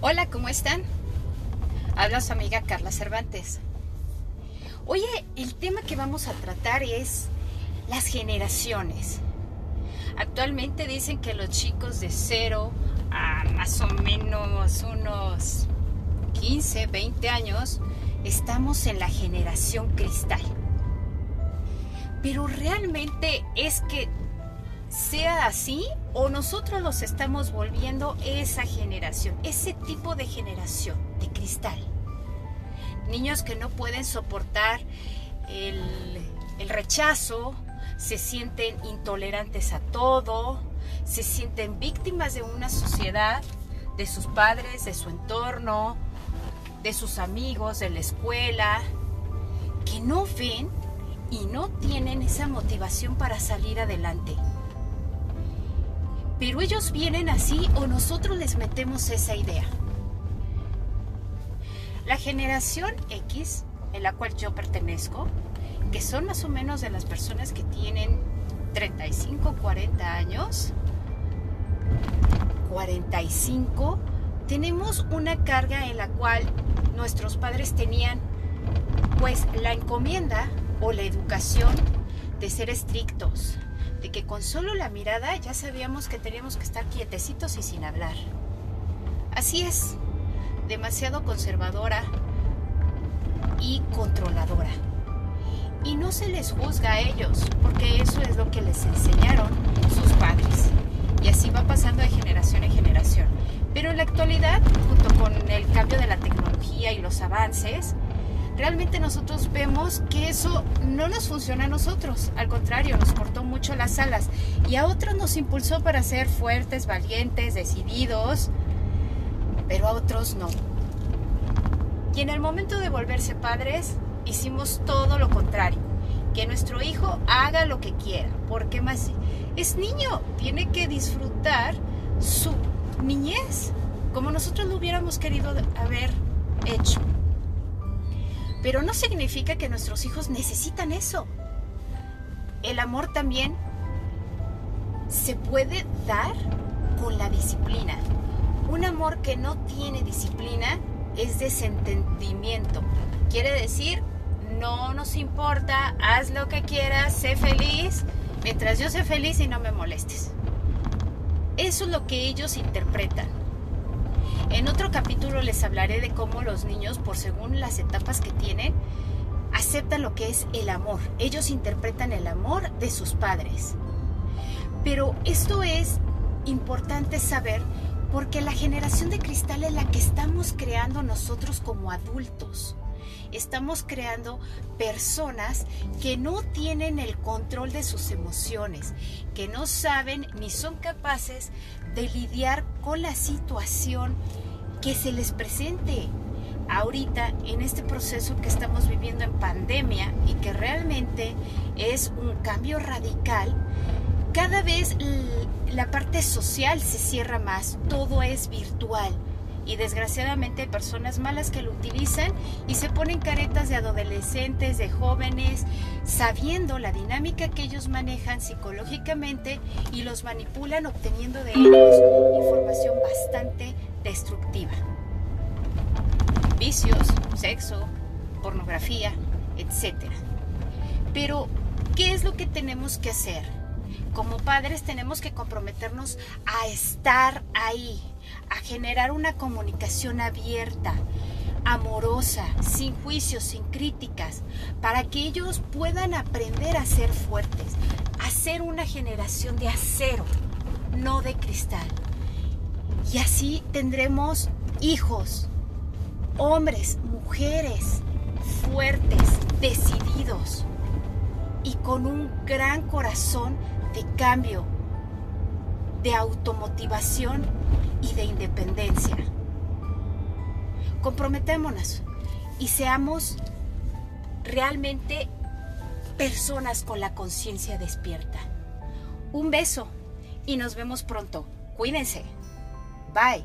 Hola, ¿cómo están? Habla su amiga Carla Cervantes. Oye, el tema que vamos a tratar es las generaciones. Actualmente dicen que los chicos de 0 a más o menos unos 15, 20 años estamos en la generación cristal. Pero realmente es que sea así o nosotros los estamos volviendo esa generación, ese tipo de generación de cristal. Niños que no pueden soportar el, rechazo, se sienten intolerantes a todo, se sienten víctimas de una sociedad, de sus padres, de su entorno, de sus amigos, de la escuela, que no ven y no tienen esa motivación para salir adelante. Pero ellos vienen así o nosotros les metemos esa idea. La generación X, en la cual yo pertenezco, que son más o menos de las personas que tienen 35, 40 años, 45, tenemos una carga en la cual nuestros padres tenían pues la encomienda o la educación de ser estrictos, de que con solo la mirada ya sabíamos que teníamos que estar quietecitos y sin hablar. Así es, demasiado conservadora y controladora. Y no se les juzga a ellos, porque eso es lo que les enseñaron sus padres. Y así va pasando de generación en generación. Pero en la actualidad, junto con el cambio de la tecnología y los avances, realmente nosotros vemos que eso no nos funciona a nosotros, al contrario, nos cortó mucho las alas y a otros nos impulsó para ser fuertes, valientes, decididos, pero a otros no. Y en el momento de volverse padres, hicimos todo lo contrario, que nuestro hijo haga lo que quiera, porque más es niño, tiene que disfrutar su niñez como nosotros lo hubiéramos querido haber hecho. Pero no significa que nuestros hijos necesitan eso. El amor también se puede dar con la disciplina. Un amor que no tiene disciplina es desentendimiento. Quiere decir, no nos importa, haz lo que quieras, sé feliz, mientras yo sé feliz y no me molestes. Eso es lo que ellos interpretan. En otro capítulo les hablaré de cómo los niños, por según las etapas que tienen, aceptan lo que es el amor. Ellos interpretan el amor de sus padres. Pero esto es importante saber porque la generación de cristal es la que estamos creando nosotros como adultos. Estamos creando personas que no tienen el control de sus emociones, que no saben ni son capaces de lidiar con la situación que se les presente ahorita en este proceso que estamos viviendo en pandemia y que realmente es un cambio radical, cada vez la parte social se cierra más, todo es virtual y desgraciadamente hay personas malas que lo utilizan y se ponen caretas de adolescentes, de jóvenes, sabiendo la dinámica que ellos manejan psicológicamente y los manipulan obteniendo de ellos información bastante destructiva. Vicios, sexo, pornografía, etc. Pero, ¿qué es lo que tenemos que hacer? Como padres tenemos que comprometernos a estar ahí, a generar una comunicación abierta, amorosa, sin juicios, sin críticas, para que ellos puedan aprender a ser fuertes, a ser una generación de acero, no de cristal. Y así tendremos hijos, hombres, mujeres fuertes, decididos y con un gran corazón de cambio, de automotivación y de independencia. Comprometémonos y seamos realmente personas con la conciencia despierta. Un beso y nos vemos pronto. Cuídense. Bye.